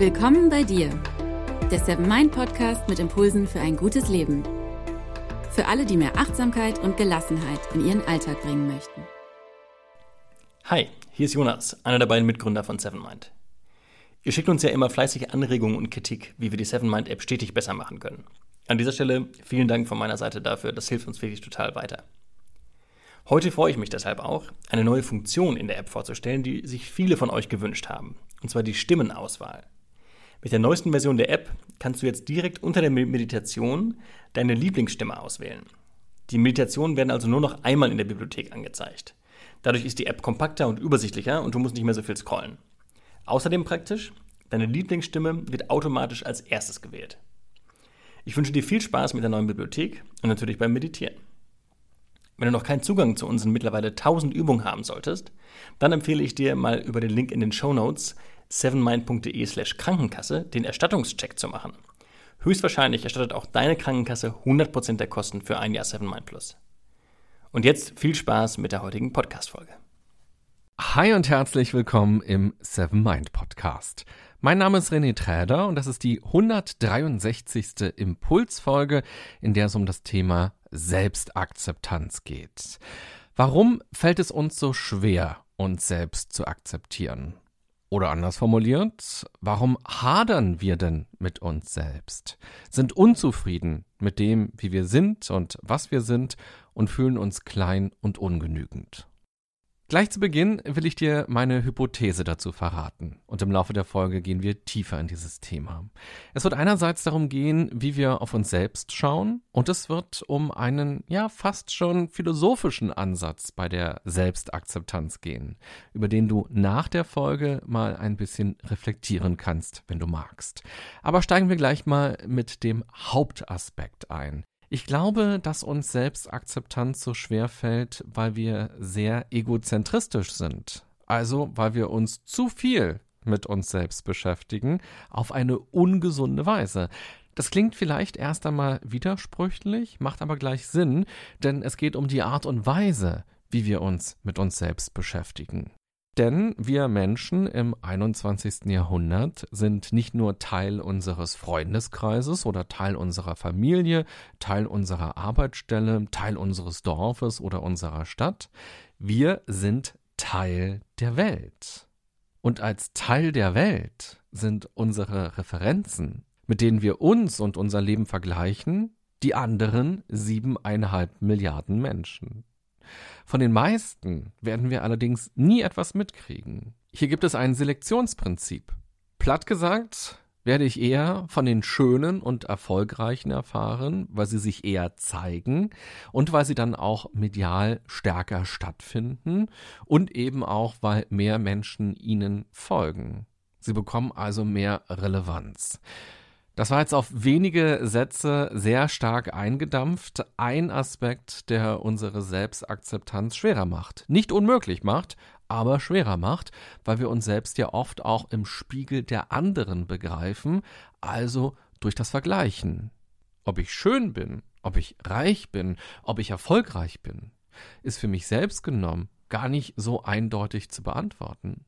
Willkommen bei dir, der Seven Mind Podcast mit Impulsen für ein gutes Leben. Für alle, die mehr Achtsamkeit und Gelassenheit in ihren Alltag bringen möchten. Hi, hier ist Jonas, einer der beiden Mitgründer von Seven Mind. Ihr schickt uns ja immer fleißige Anregungen und Kritik, wie wir die Seven Mind App stetig besser machen können. An dieser Stelle vielen Dank von meiner Seite dafür, das hilft uns wirklich total weiter. Heute freue ich mich deshalb auch, eine neue Funktion in der App vorzustellen, die sich viele von euch gewünscht haben, und zwar die Stimmenauswahl. Mit der neuesten Version der App kannst du jetzt direkt unter der Meditation deine Lieblingsstimme auswählen. Die Meditationen werden also nur noch einmal in der Bibliothek angezeigt. Dadurch ist die App kompakter und übersichtlicher und du musst nicht mehr so viel scrollen. Außerdem praktisch, deine Lieblingsstimme wird automatisch als erstes gewählt. Ich wünsche dir viel Spaß mit der neuen Bibliothek und natürlich beim Meditieren. Wenn du noch keinen Zugang zu unseren mittlerweile 1000 Übungen haben solltest, dann empfehle ich dir mal über den Link in den Show Notes sevenmind.de slash Krankenkasse den Erstattungscheck zu machen. Höchstwahrscheinlich erstattet auch deine Krankenkasse 100% der Kosten für ein Jahr 7Mind Plus. Und jetzt viel Spaß mit der heutigen Podcast-Folge. Hi und herzlich willkommen im Seven Mind Podcast. Mein Name ist René Träder und das ist die 163. Impulsfolge, in der es um das Thema Selbstakzeptanz geht. Warum fällt es uns so schwer, uns selbst zu akzeptieren? Oder anders formuliert, warum hadern wir denn mit uns selbst? Sind unzufrieden mit dem, wie wir sind und was wir sind und fühlen uns klein und ungenügend. Gleich zu Beginn will ich dir meine Hypothese dazu verraten und im Laufe der Folge gehen wir tiefer in dieses Thema. Es wird einerseits darum gehen, wie wir auf uns selbst schauen und es wird um einen ja fast schon philosophischen Ansatz bei der Selbstakzeptanz gehen, über den du nach der Folge mal ein bisschen reflektieren kannst, wenn du magst. Aber steigen wir gleich mal mit dem Hauptaspekt ein. Ich glaube, dass uns Selbstakzeptanz so schwer fällt, weil wir sehr egozentristisch sind. Also, weil wir uns zu viel mit uns selbst beschäftigen, auf eine ungesunde Weise. Das klingt vielleicht erst einmal widersprüchlich, macht aber gleich Sinn, denn es geht um die Art und Weise, wie wir uns mit uns selbst beschäftigen. Denn wir Menschen im 21. Jahrhundert sind nicht nur Teil unseres Freundeskreises oder Teil unserer Familie, Teil unserer Arbeitsstelle, Teil unseres Dorfes oder unserer Stadt, wir sind Teil der Welt. Und als Teil der Welt sind unsere Referenzen, mit denen wir uns und unser Leben vergleichen, die anderen siebeneinhalb Milliarden Menschen. Von den meisten werden wir allerdings nie etwas mitkriegen. Hier gibt es ein Selektionsprinzip. Platt gesagt, werde ich eher von den Schönen und Erfolgreichen erfahren, weil sie sich eher zeigen und weil sie dann auch medial stärker stattfinden und eben auch, weil mehr Menschen ihnen folgen. Sie bekommen also mehr Relevanz. Das war jetzt auf wenige Sätze sehr stark eingedampft. Ein Aspekt, der unsere Selbstakzeptanz schwerer macht. Nicht unmöglich macht, aber schwerer macht, weil wir uns selbst ja oft auch im Spiegel der anderen begreifen, also durch das Vergleichen. Ob ich schön bin, ob ich reich bin, ob ich erfolgreich bin, ist für mich selbst genommen gar nicht so eindeutig zu beantworten.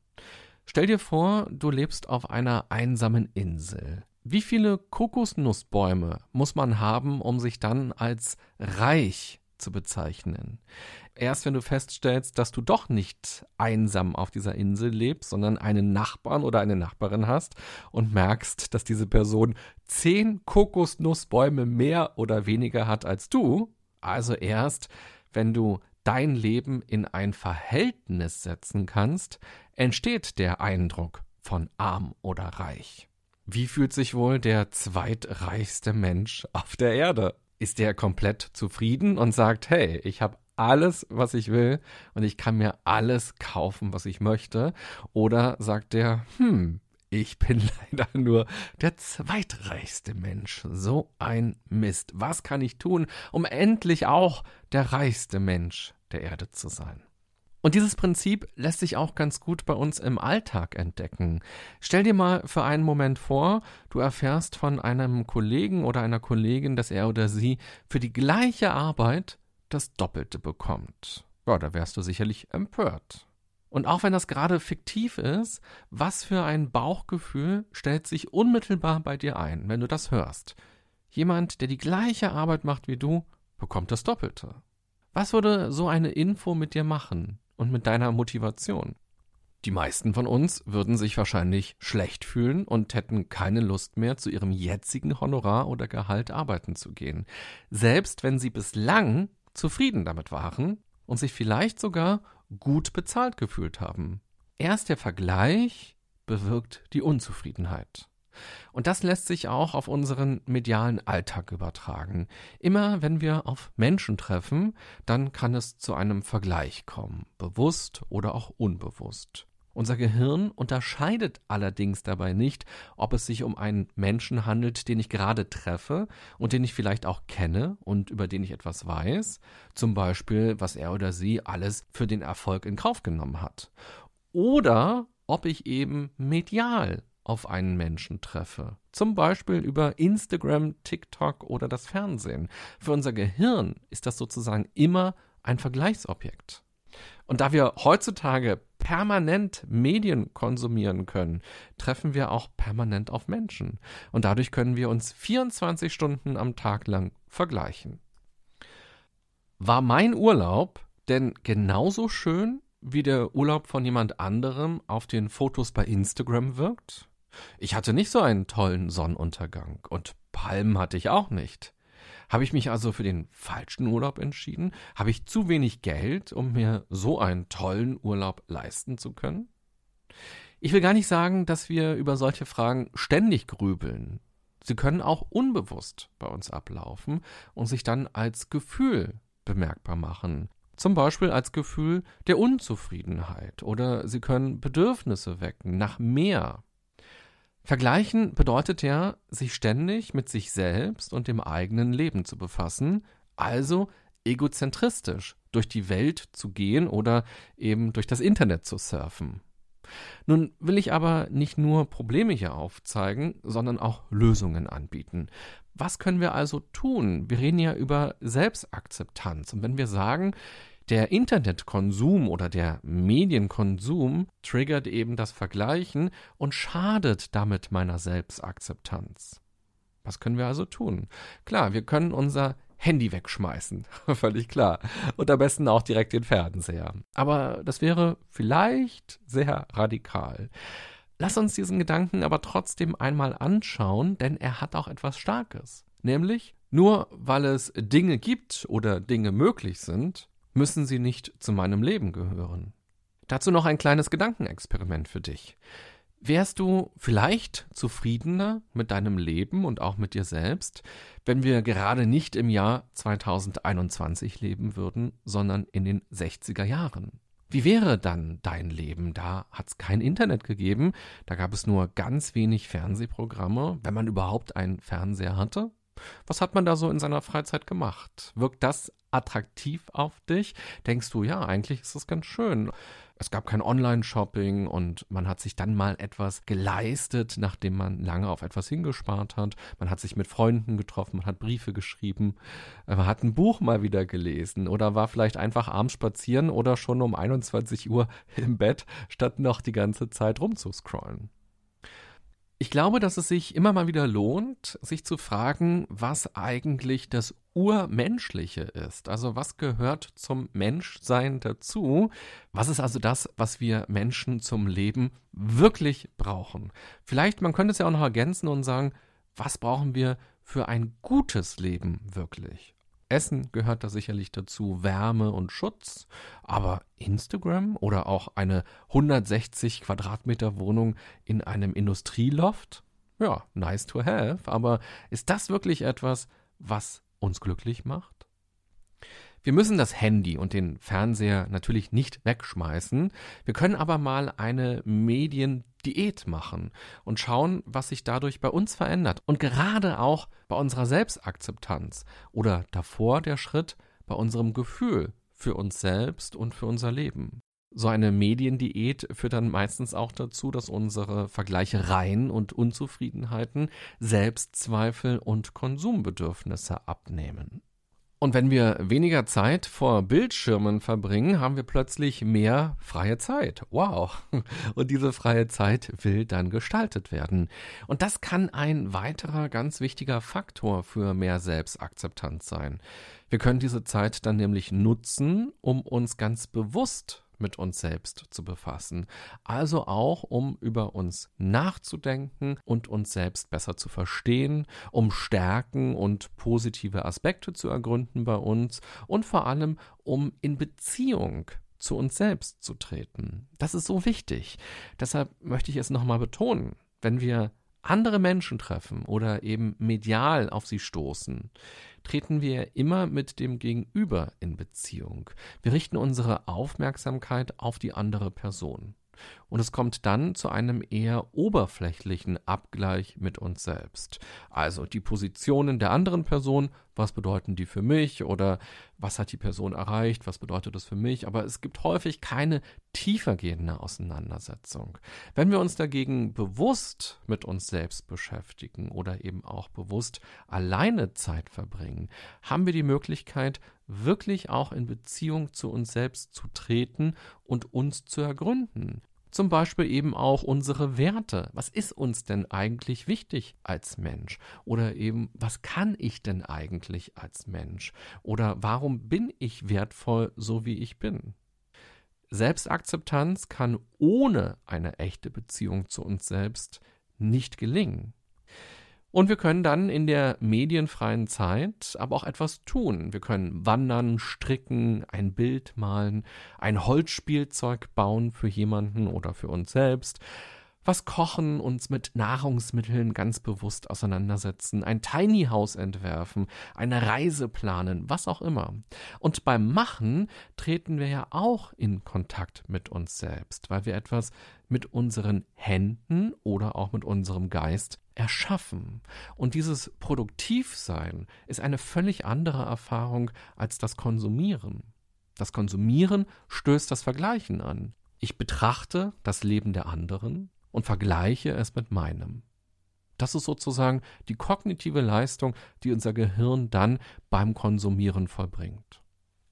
Stell dir vor, du lebst auf einer einsamen Insel. Wie viele Kokosnussbäume muss man haben, um sich dann als reich zu bezeichnen? Erst wenn du feststellst, dass du doch nicht einsam auf dieser Insel lebst, sondern einen Nachbarn oder eine Nachbarin hast und merkst, dass diese Person zehn Kokosnussbäume mehr oder weniger hat als du, also erst, wenn du dein Leben in ein Verhältnis setzen kannst, entsteht der Eindruck von arm oder reich. Wie fühlt sich wohl der zweitreichste Mensch auf der Erde? Ist er komplett zufrieden und sagt, hey, ich habe alles, was ich will und ich kann mir alles kaufen, was ich möchte? Oder sagt er, hm, ich bin leider nur der zweitreichste Mensch. So ein Mist. Was kann ich tun, um endlich auch der reichste Mensch der Erde zu sein? Und dieses Prinzip lässt sich auch ganz gut bei uns im Alltag entdecken. Stell dir mal für einen Moment vor, du erfährst von einem Kollegen oder einer Kollegin, dass er oder sie für die gleiche Arbeit das Doppelte bekommt. Ja, da wärst du sicherlich empört. Und auch wenn das gerade fiktiv ist, was für ein Bauchgefühl stellt sich unmittelbar bei dir ein, wenn du das hörst? Jemand, der die gleiche Arbeit macht wie du, bekommt das Doppelte. Was würde so eine Info mit dir machen und mit deiner Motivation? Die meisten von uns würden sich wahrscheinlich schlecht fühlen und hätten keine Lust mehr, zu ihrem jetzigen Honorar oder Gehalt arbeiten zu gehen, selbst wenn sie bislang zufrieden damit waren und sich vielleicht sogar gut bezahlt gefühlt haben. Erst der Vergleich bewirkt die Unzufriedenheit. Und das lässt sich auch auf unseren medialen Alltag übertragen. Immer wenn wir auf Menschen treffen, dann kann es zu einem Vergleich kommen, bewusst oder auch unbewusst. Unser Gehirn unterscheidet allerdings dabei nicht, ob es sich um einen Menschen handelt, den ich gerade treffe und den ich vielleicht auch kenne und über den ich etwas weiß, zum Beispiel, was er oder sie alles für den Erfolg in Kauf genommen hat, oder ob ich eben medial auf einen Menschen treffe, zum Beispiel über Instagram, TikTok oder das Fernsehen. Für unser Gehirn ist das sozusagen immer ein Vergleichsobjekt. Und da wir heutzutage permanent Medien konsumieren können, treffen wir auch permanent auf Menschen. Und dadurch können wir uns 24 Stunden am Tag lang vergleichen. War mein Urlaub denn genauso schön, wie der Urlaub von jemand anderem auf den Fotos bei Instagram wirkt? Ich hatte nicht so einen tollen Sonnenuntergang und Palmen hatte ich auch nicht. Habe ich mich also für den falschen Urlaub entschieden? Habe ich zu wenig Geld, um mir so einen tollen Urlaub leisten zu können? Ich will gar nicht sagen, dass wir über solche Fragen ständig grübeln. Sie können auch unbewusst bei uns ablaufen und sich dann als Gefühl bemerkbar machen. Zum Beispiel als Gefühl der Unzufriedenheit oder sie können Bedürfnisse wecken nach mehr. Vergleichen bedeutet ja, sich ständig mit sich selbst und dem eigenen Leben zu befassen, also egozentristisch durch die Welt zu gehen oder eben durch das Internet zu surfen. Nun will ich aber nicht nur Probleme hier aufzeigen, sondern auch Lösungen anbieten. Was können wir also tun? Wir reden ja über Selbstakzeptanz. Und wenn wir sagen, der Internetkonsum oder der Medienkonsum triggert eben das Vergleichen und schadet damit meiner Selbstakzeptanz. Was können wir also tun? Klar, wir können unser Handy wegschmeißen, völlig klar. Und am besten auch direkt den Fernseher. Aber das wäre vielleicht sehr radikal. Lass uns diesen Gedanken aber trotzdem einmal anschauen, denn er hat auch etwas Starkes. Nämlich, nur weil es Dinge gibt oder Dinge möglich sind, müssen sie nicht zu meinem Leben gehören. Dazu noch ein kleines Gedankenexperiment für dich. Wärst du vielleicht zufriedener mit deinem Leben und auch mit dir selbst, wenn wir gerade nicht im Jahr 2021 leben würden, sondern in den 60er Jahren? Wie wäre dann dein Leben? Da hat es kein Internet gegeben, da gab es nur ganz wenig Fernsehprogramme, wenn man überhaupt einen Fernseher hatte. Was hat man da so in seiner Freizeit gemacht? Wirkt das attraktiv auf dich? Denkst du, ja, eigentlich ist das ganz schön. Es gab kein Online-Shopping und man hat sich dann mal etwas geleistet, nachdem man lange auf etwas hingespart hat. Man hat sich mit Freunden getroffen, man hat Briefe geschrieben, äh, man hat ein Buch mal wieder gelesen oder war vielleicht einfach abends spazieren oder schon um 21 Uhr im Bett, statt noch die ganze Zeit rumzuscrollen. Ich glaube, dass es sich immer mal wieder lohnt, sich zu fragen, was eigentlich das Urmenschliche ist. Also was gehört zum Menschsein dazu? Was ist also das, was wir Menschen zum Leben wirklich brauchen? Vielleicht, man könnte es ja auch noch ergänzen und sagen, was brauchen wir für ein gutes Leben wirklich? Essen gehört da sicherlich dazu, Wärme und Schutz, aber Instagram oder auch eine 160 Quadratmeter Wohnung in einem Industrieloft? Ja, nice to have, aber ist das wirklich etwas, was uns glücklich macht? Wir müssen das Handy und den Fernseher natürlich nicht wegschmeißen. Wir können aber mal eine Mediendiät machen und schauen, was sich dadurch bei uns verändert. Und gerade auch bei unserer Selbstakzeptanz oder davor der Schritt bei unserem Gefühl für uns selbst und für unser Leben. So eine Mediendiät führt dann meistens auch dazu, dass unsere Vergleichereien und Unzufriedenheiten, Selbstzweifel und Konsumbedürfnisse abnehmen. Und wenn wir weniger Zeit vor Bildschirmen verbringen, haben wir plötzlich mehr freie Zeit. Wow. Und diese freie Zeit will dann gestaltet werden. Und das kann ein weiterer ganz wichtiger Faktor für mehr Selbstakzeptanz sein. Wir können diese Zeit dann nämlich nutzen, um uns ganz bewusst mit uns selbst zu befassen. Also auch, um über uns nachzudenken und uns selbst besser zu verstehen, um Stärken und positive Aspekte zu ergründen bei uns und vor allem, um in Beziehung zu uns selbst zu treten. Das ist so wichtig. Deshalb möchte ich es nochmal betonen. Wenn wir andere Menschen treffen oder eben medial auf sie stoßen, treten wir immer mit dem Gegenüber in Beziehung. Wir richten unsere Aufmerksamkeit auf die andere Person. Und es kommt dann zu einem eher oberflächlichen Abgleich mit uns selbst. Also die Positionen der anderen Person, was bedeuten die für mich oder was hat die Person erreicht, was bedeutet das für mich, aber es gibt häufig keine tiefergehende Auseinandersetzung. Wenn wir uns dagegen bewusst mit uns selbst beschäftigen oder eben auch bewusst alleine Zeit verbringen, haben wir die Möglichkeit, wirklich auch in Beziehung zu uns selbst zu treten und uns zu ergründen. Zum Beispiel eben auch unsere Werte. Was ist uns denn eigentlich wichtig als Mensch? Oder eben, was kann ich denn eigentlich als Mensch? Oder warum bin ich wertvoll, so wie ich bin? Selbstakzeptanz kann ohne eine echte Beziehung zu uns selbst nicht gelingen. Und wir können dann in der medienfreien Zeit aber auch etwas tun. Wir können wandern, stricken, ein Bild malen, ein Holzspielzeug bauen für jemanden oder für uns selbst, was kochen, uns mit Nahrungsmitteln ganz bewusst auseinandersetzen, ein Tiny House entwerfen, eine Reise planen, was auch immer. Und beim Machen treten wir ja auch in Kontakt mit uns selbst, weil wir etwas mit unseren Händen oder auch mit unserem Geist erschaffen. Und dieses Produktivsein ist eine völlig andere Erfahrung als das Konsumieren. Das Konsumieren stößt das Vergleichen an. Ich betrachte das Leben der anderen und vergleiche es mit meinem. Das ist sozusagen die kognitive Leistung, die unser Gehirn dann beim Konsumieren vollbringt.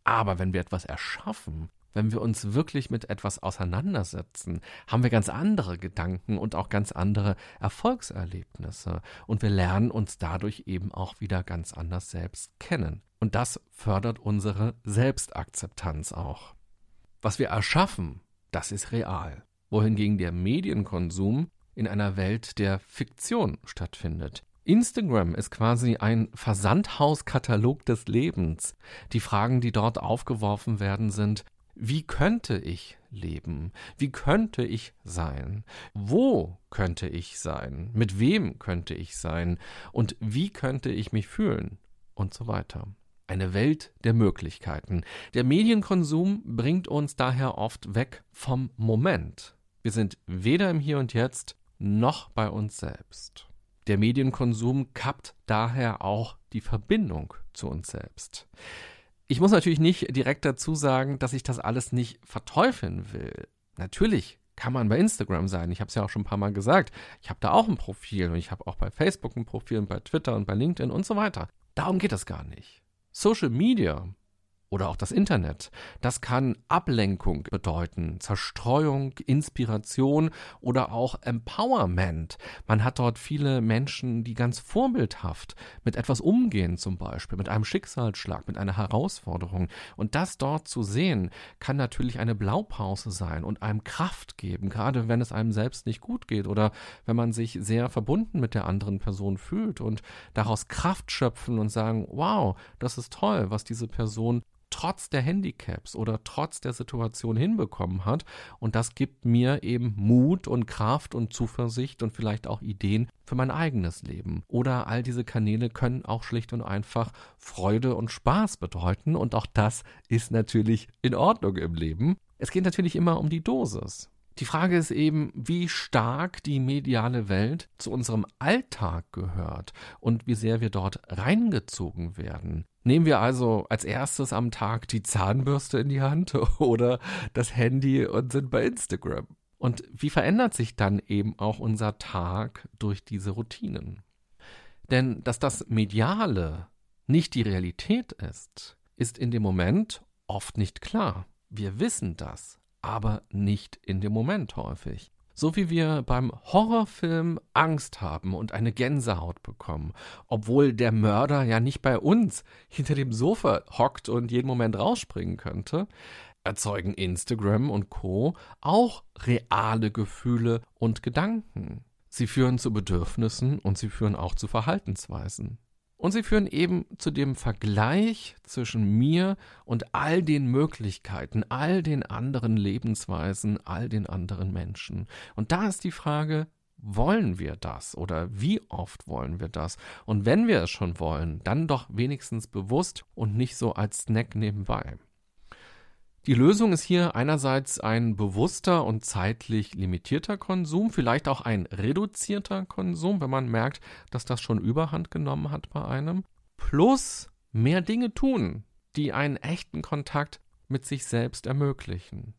Aber wenn wir etwas erschaffen, wenn wir uns wirklich mit etwas auseinandersetzen, haben wir ganz andere Gedanken und auch ganz andere Erfolgserlebnisse. Und wir lernen uns dadurch eben auch wieder ganz anders selbst kennen. Und das fördert unsere Selbstakzeptanz auch. Was wir erschaffen, das ist real. Wohingegen der Medienkonsum in einer Welt der Fiktion stattfindet. Instagram ist quasi ein Versandhauskatalog des Lebens. Die Fragen, die dort aufgeworfen werden, sind, wie könnte ich leben? Wie könnte ich sein? Wo könnte ich sein? Mit wem könnte ich sein? Und wie könnte ich mich fühlen? Und so weiter. Eine Welt der Möglichkeiten. Der Medienkonsum bringt uns daher oft weg vom Moment. Wir sind weder im Hier und Jetzt noch bei uns selbst. Der Medienkonsum kappt daher auch die Verbindung zu uns selbst. Ich muss natürlich nicht direkt dazu sagen, dass ich das alles nicht verteufeln will. Natürlich kann man bei Instagram sein. Ich habe es ja auch schon ein paar Mal gesagt. Ich habe da auch ein Profil und ich habe auch bei Facebook ein Profil und bei Twitter und bei LinkedIn und so weiter. Darum geht es gar nicht. Social Media oder auch das Internet. Das kann Ablenkung bedeuten, Zerstreuung, Inspiration oder auch Empowerment. Man hat dort viele Menschen, die ganz vorbildhaft mit etwas umgehen, zum Beispiel mit einem Schicksalsschlag, mit einer Herausforderung. Und das dort zu sehen, kann natürlich eine Blaupause sein und einem Kraft geben, gerade wenn es einem selbst nicht gut geht oder wenn man sich sehr verbunden mit der anderen Person fühlt und daraus Kraft schöpfen und sagen, wow, das ist toll, was diese Person trotz der Handicaps oder trotz der Situation hinbekommen hat. Und das gibt mir eben Mut und Kraft und Zuversicht und vielleicht auch Ideen für mein eigenes Leben. Oder all diese Kanäle können auch schlicht und einfach Freude und Spaß bedeuten. Und auch das ist natürlich in Ordnung im Leben. Es geht natürlich immer um die Dosis. Die Frage ist eben, wie stark die mediale Welt zu unserem Alltag gehört und wie sehr wir dort reingezogen werden. Nehmen wir also als erstes am Tag die Zahnbürste in die Hand oder das Handy und sind bei Instagram. Und wie verändert sich dann eben auch unser Tag durch diese Routinen? Denn dass das Mediale nicht die Realität ist, ist in dem Moment oft nicht klar. Wir wissen das, aber nicht in dem Moment häufig. So wie wir beim Horrorfilm Angst haben und eine Gänsehaut bekommen, obwohl der Mörder ja nicht bei uns hinter dem Sofa hockt und jeden Moment rausspringen könnte, erzeugen Instagram und Co auch reale Gefühle und Gedanken. Sie führen zu Bedürfnissen und sie führen auch zu Verhaltensweisen. Und sie führen eben zu dem Vergleich zwischen mir und all den Möglichkeiten, all den anderen Lebensweisen, all den anderen Menschen. Und da ist die Frage, wollen wir das oder wie oft wollen wir das? Und wenn wir es schon wollen, dann doch wenigstens bewusst und nicht so als Snack nebenbei. Die Lösung ist hier einerseits ein bewusster und zeitlich limitierter Konsum, vielleicht auch ein reduzierter Konsum, wenn man merkt, dass das schon überhand genommen hat bei einem, plus mehr Dinge tun, die einen echten Kontakt mit sich selbst ermöglichen.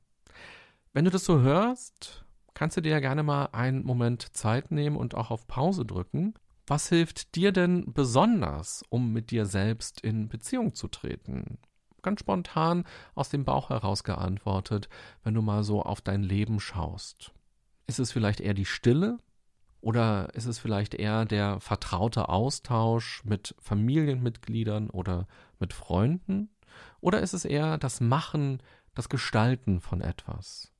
Wenn du das so hörst, kannst du dir ja gerne mal einen Moment Zeit nehmen und auch auf Pause drücken. Was hilft dir denn besonders, um mit dir selbst in Beziehung zu treten? Ganz spontan aus dem Bauch heraus geantwortet, wenn du mal so auf dein Leben schaust. Ist es vielleicht eher die Stille oder ist es vielleicht eher der vertraute Austausch mit Familienmitgliedern oder mit Freunden? Oder ist es eher das Machen, das Gestalten von etwas?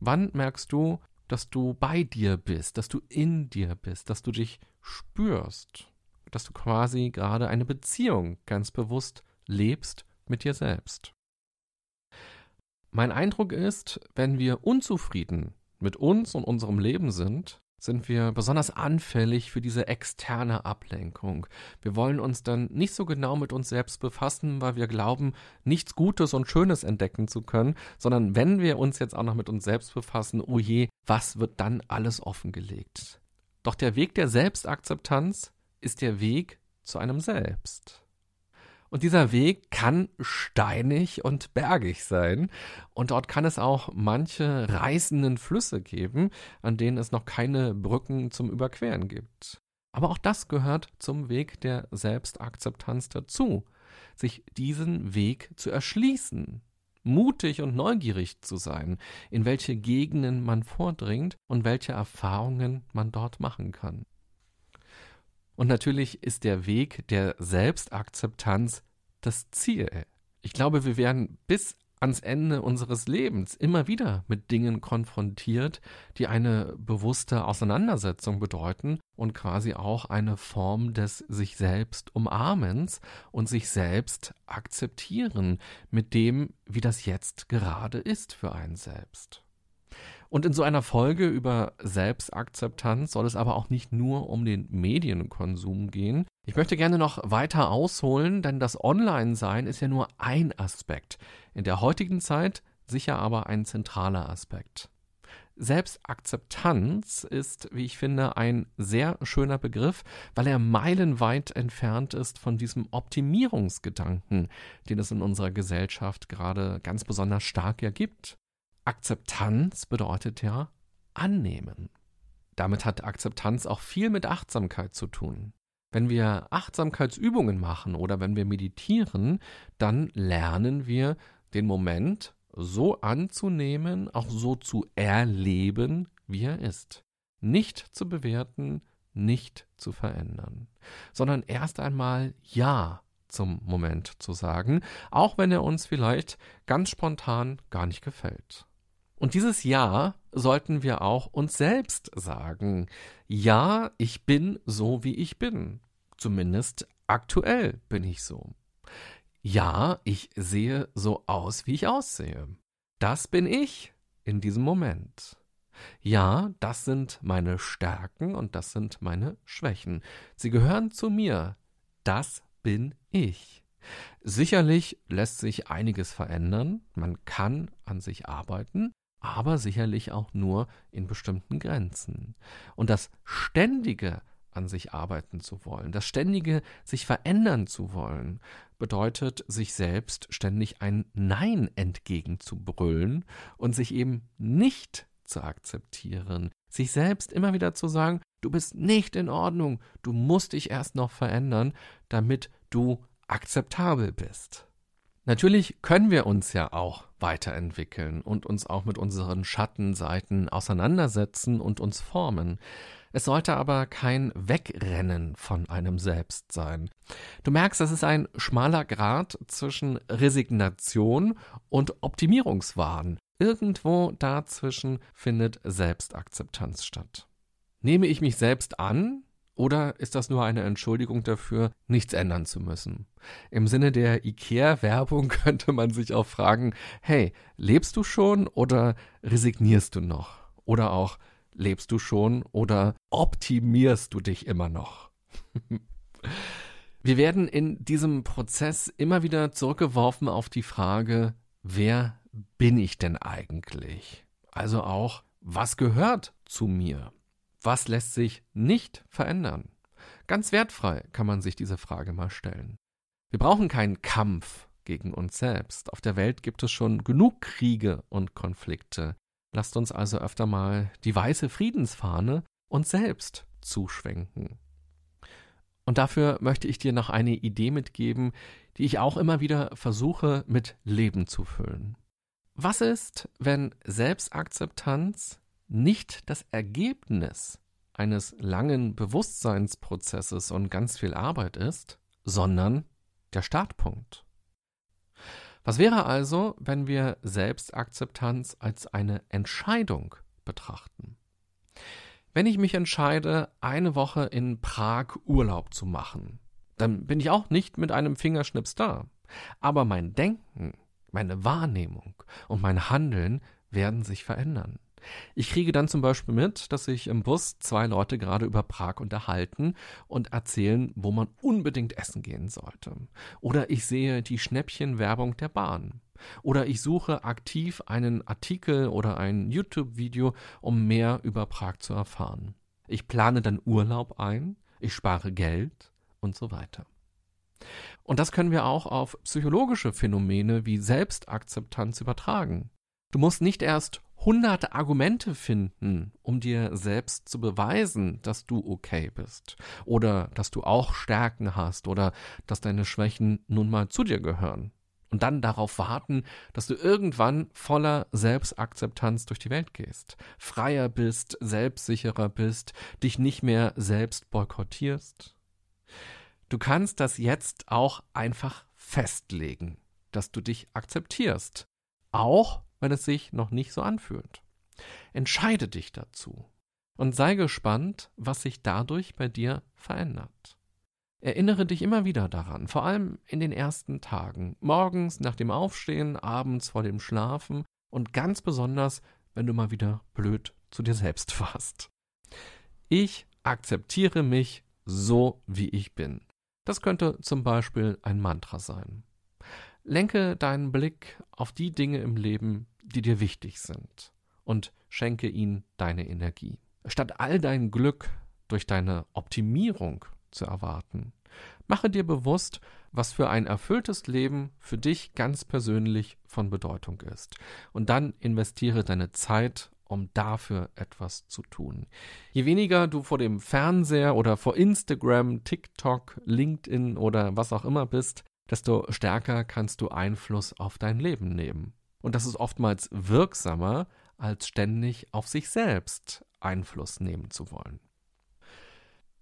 Wann merkst du, dass du bei dir bist, dass du in dir bist, dass du dich spürst, dass du quasi gerade eine Beziehung ganz bewusst lebst mit dir selbst. Mein Eindruck ist, wenn wir unzufrieden mit uns und unserem Leben sind, sind wir besonders anfällig für diese externe Ablenkung. Wir wollen uns dann nicht so genau mit uns selbst befassen, weil wir glauben, nichts Gutes und Schönes entdecken zu können, sondern wenn wir uns jetzt auch noch mit uns selbst befassen, oh je, was wird dann alles offengelegt? Doch der Weg der Selbstakzeptanz ist der Weg zu einem selbst. Und dieser Weg kann steinig und bergig sein. Und dort kann es auch manche reißenden Flüsse geben, an denen es noch keine Brücken zum Überqueren gibt. Aber auch das gehört zum Weg der Selbstakzeptanz dazu, sich diesen Weg zu erschließen, mutig und neugierig zu sein, in welche Gegenden man vordringt und welche Erfahrungen man dort machen kann. Und natürlich ist der Weg der Selbstakzeptanz das Ziel. Ich glaube, wir werden bis ans Ende unseres Lebens immer wieder mit Dingen konfrontiert, die eine bewusste Auseinandersetzung bedeuten und quasi auch eine Form des sich selbst Umarmens und sich selbst akzeptieren mit dem, wie das jetzt gerade ist für einen selbst. Und in so einer Folge über Selbstakzeptanz soll es aber auch nicht nur um den Medienkonsum gehen. Ich möchte gerne noch weiter ausholen, denn das Online-Sein ist ja nur ein Aspekt. In der heutigen Zeit sicher aber ein zentraler Aspekt. Selbstakzeptanz ist, wie ich finde, ein sehr schöner Begriff, weil er meilenweit entfernt ist von diesem Optimierungsgedanken, den es in unserer Gesellschaft gerade ganz besonders stark ergibt. Akzeptanz bedeutet ja annehmen. Damit hat Akzeptanz auch viel mit Achtsamkeit zu tun. Wenn wir Achtsamkeitsübungen machen oder wenn wir meditieren, dann lernen wir den Moment so anzunehmen, auch so zu erleben, wie er ist. Nicht zu bewerten, nicht zu verändern, sondern erst einmal Ja zum Moment zu sagen, auch wenn er uns vielleicht ganz spontan gar nicht gefällt. Und dieses Ja sollten wir auch uns selbst sagen. Ja, ich bin so, wie ich bin. Zumindest aktuell bin ich so. Ja, ich sehe so aus, wie ich aussehe. Das bin ich in diesem Moment. Ja, das sind meine Stärken und das sind meine Schwächen. Sie gehören zu mir. Das bin ich. Sicherlich lässt sich einiges verändern, man kann an sich arbeiten, aber sicherlich auch nur in bestimmten Grenzen. Und das ständige an sich arbeiten zu wollen, das ständige sich verändern zu wollen, bedeutet, sich selbst ständig ein Nein entgegenzubrüllen und sich eben nicht zu akzeptieren, sich selbst immer wieder zu sagen, du bist nicht in Ordnung, du musst dich erst noch verändern, damit du akzeptabel bist. Natürlich können wir uns ja auch weiterentwickeln und uns auch mit unseren Schattenseiten auseinandersetzen und uns formen. Es sollte aber kein Wegrennen von einem selbst sein. Du merkst, das ist ein schmaler Grad zwischen Resignation und Optimierungswahn. Irgendwo dazwischen findet Selbstakzeptanz statt. Nehme ich mich selbst an, oder ist das nur eine Entschuldigung dafür, nichts ändern zu müssen? Im Sinne der IKEA-Werbung könnte man sich auch fragen, hey, lebst du schon oder resignierst du noch? Oder auch, lebst du schon oder optimierst du dich immer noch? Wir werden in diesem Prozess immer wieder zurückgeworfen auf die Frage, wer bin ich denn eigentlich? Also auch, was gehört zu mir? Was lässt sich nicht verändern? Ganz wertfrei kann man sich diese Frage mal stellen. Wir brauchen keinen Kampf gegen uns selbst. Auf der Welt gibt es schon genug Kriege und Konflikte. Lasst uns also öfter mal die weiße Friedensfahne uns selbst zuschwenken. Und dafür möchte ich dir noch eine Idee mitgeben, die ich auch immer wieder versuche mit Leben zu füllen. Was ist, wenn Selbstakzeptanz nicht das Ergebnis eines langen Bewusstseinsprozesses und ganz viel Arbeit ist, sondern der Startpunkt. Was wäre also, wenn wir Selbstakzeptanz als eine Entscheidung betrachten? Wenn ich mich entscheide, eine Woche in Prag Urlaub zu machen, dann bin ich auch nicht mit einem Fingerschnips da. Aber mein Denken, meine Wahrnehmung und mein Handeln werden sich verändern. Ich kriege dann zum Beispiel mit, dass sich im Bus zwei Leute gerade über Prag unterhalten und erzählen, wo man unbedingt essen gehen sollte. Oder ich sehe die Schnäppchenwerbung der Bahn. Oder ich suche aktiv einen Artikel oder ein YouTube-Video, um mehr über Prag zu erfahren. Ich plane dann Urlaub ein, ich spare Geld und so weiter. Und das können wir auch auf psychologische Phänomene wie Selbstakzeptanz übertragen. Du musst nicht erst hunderte Argumente finden, um dir selbst zu beweisen, dass du okay bist oder dass du auch Stärken hast oder dass deine Schwächen nun mal zu dir gehören. Und dann darauf warten, dass du irgendwann voller Selbstakzeptanz durch die Welt gehst, freier bist, selbstsicherer bist, dich nicht mehr selbst boykottierst. Du kannst das jetzt auch einfach festlegen, dass du dich akzeptierst, auch wenn es sich noch nicht so anfühlt. Entscheide dich dazu und sei gespannt, was sich dadurch bei dir verändert. Erinnere dich immer wieder daran, vor allem in den ersten Tagen, morgens nach dem Aufstehen, abends vor dem Schlafen und ganz besonders, wenn du mal wieder blöd zu dir selbst warst. Ich akzeptiere mich so, wie ich bin. Das könnte zum Beispiel ein Mantra sein. Lenke deinen Blick auf die Dinge im Leben, die dir wichtig sind, und schenke ihnen deine Energie. Statt all dein Glück durch deine Optimierung zu erwarten, mache dir bewusst, was für ein erfülltes Leben für dich ganz persönlich von Bedeutung ist. Und dann investiere deine Zeit, um dafür etwas zu tun. Je weniger du vor dem Fernseher oder vor Instagram, TikTok, LinkedIn oder was auch immer bist, desto stärker kannst du Einfluss auf dein Leben nehmen. Und das ist oftmals wirksamer, als ständig auf sich selbst Einfluss nehmen zu wollen.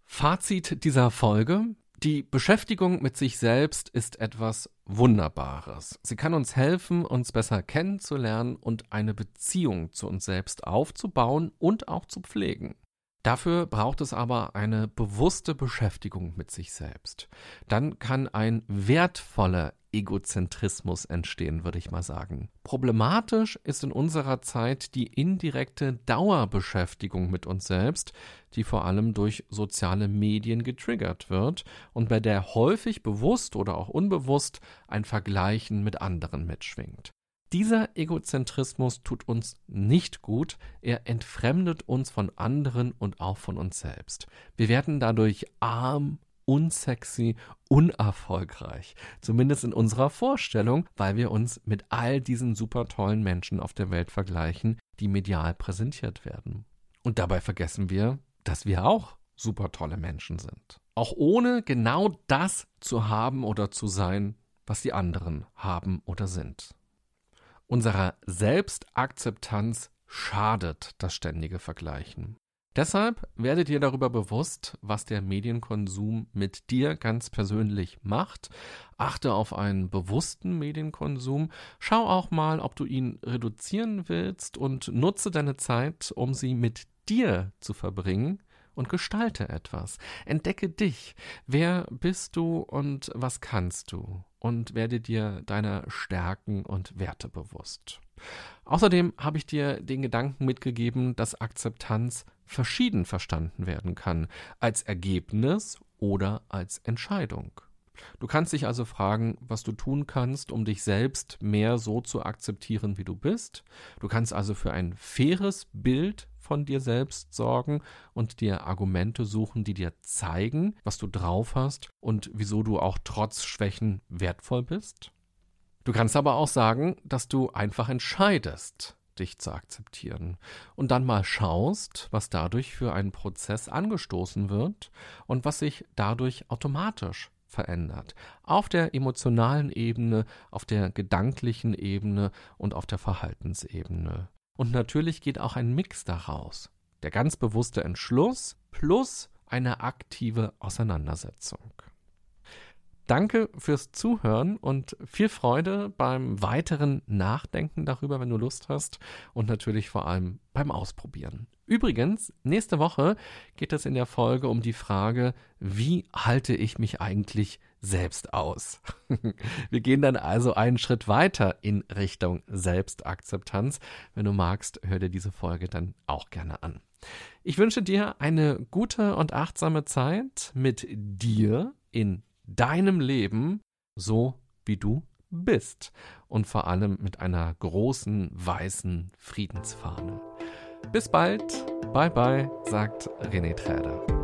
Fazit dieser Folge. Die Beschäftigung mit sich selbst ist etwas Wunderbares. Sie kann uns helfen, uns besser kennenzulernen und eine Beziehung zu uns selbst aufzubauen und auch zu pflegen. Dafür braucht es aber eine bewusste Beschäftigung mit sich selbst. Dann kann ein wertvoller Egozentrismus entstehen, würde ich mal sagen. Problematisch ist in unserer Zeit die indirekte Dauerbeschäftigung mit uns selbst, die vor allem durch soziale Medien getriggert wird und bei der häufig bewusst oder auch unbewusst ein Vergleichen mit anderen mitschwingt. Dieser Egozentrismus tut uns nicht gut, er entfremdet uns von anderen und auch von uns selbst. Wir werden dadurch arm, unsexy, unerfolgreich. Zumindest in unserer Vorstellung, weil wir uns mit all diesen super tollen Menschen auf der Welt vergleichen, die medial präsentiert werden. Und dabei vergessen wir, dass wir auch super tolle Menschen sind. Auch ohne genau das zu haben oder zu sein, was die anderen haben oder sind. Unserer Selbstakzeptanz schadet das ständige Vergleichen. Deshalb werde dir darüber bewusst, was der Medienkonsum mit dir ganz persönlich macht. Achte auf einen bewussten Medienkonsum. Schau auch mal, ob du ihn reduzieren willst und nutze deine Zeit, um sie mit dir zu verbringen und gestalte etwas. Entdecke dich. Wer bist du und was kannst du? Und werde dir deiner Stärken und Werte bewusst. Außerdem habe ich dir den Gedanken mitgegeben, dass Akzeptanz verschieden verstanden werden kann, als Ergebnis oder als Entscheidung. Du kannst dich also fragen, was du tun kannst, um dich selbst mehr so zu akzeptieren, wie du bist. Du kannst also für ein faires Bild von dir selbst sorgen und dir Argumente suchen, die dir zeigen, was du drauf hast und wieso du auch trotz Schwächen wertvoll bist. Du kannst aber auch sagen, dass du einfach entscheidest, dich zu akzeptieren und dann mal schaust, was dadurch für einen Prozess angestoßen wird und was sich dadurch automatisch verändert. Auf der emotionalen Ebene, auf der gedanklichen Ebene und auf der Verhaltensebene. Und natürlich geht auch ein Mix daraus. Der ganz bewusste Entschluss plus eine aktive Auseinandersetzung. Danke fürs Zuhören und viel Freude beim weiteren Nachdenken darüber, wenn du Lust hast und natürlich vor allem beim Ausprobieren. Übrigens, nächste Woche geht es in der Folge um die Frage, wie halte ich mich eigentlich selbst aus? Wir gehen dann also einen Schritt weiter in Richtung Selbstakzeptanz. Wenn du magst, hör dir diese Folge dann auch gerne an. Ich wünsche dir eine gute und achtsame Zeit mit dir in deinem Leben so, wie du bist. Und vor allem mit einer großen weißen Friedensfahne. Bis bald. Bye bye, sagt René Träder.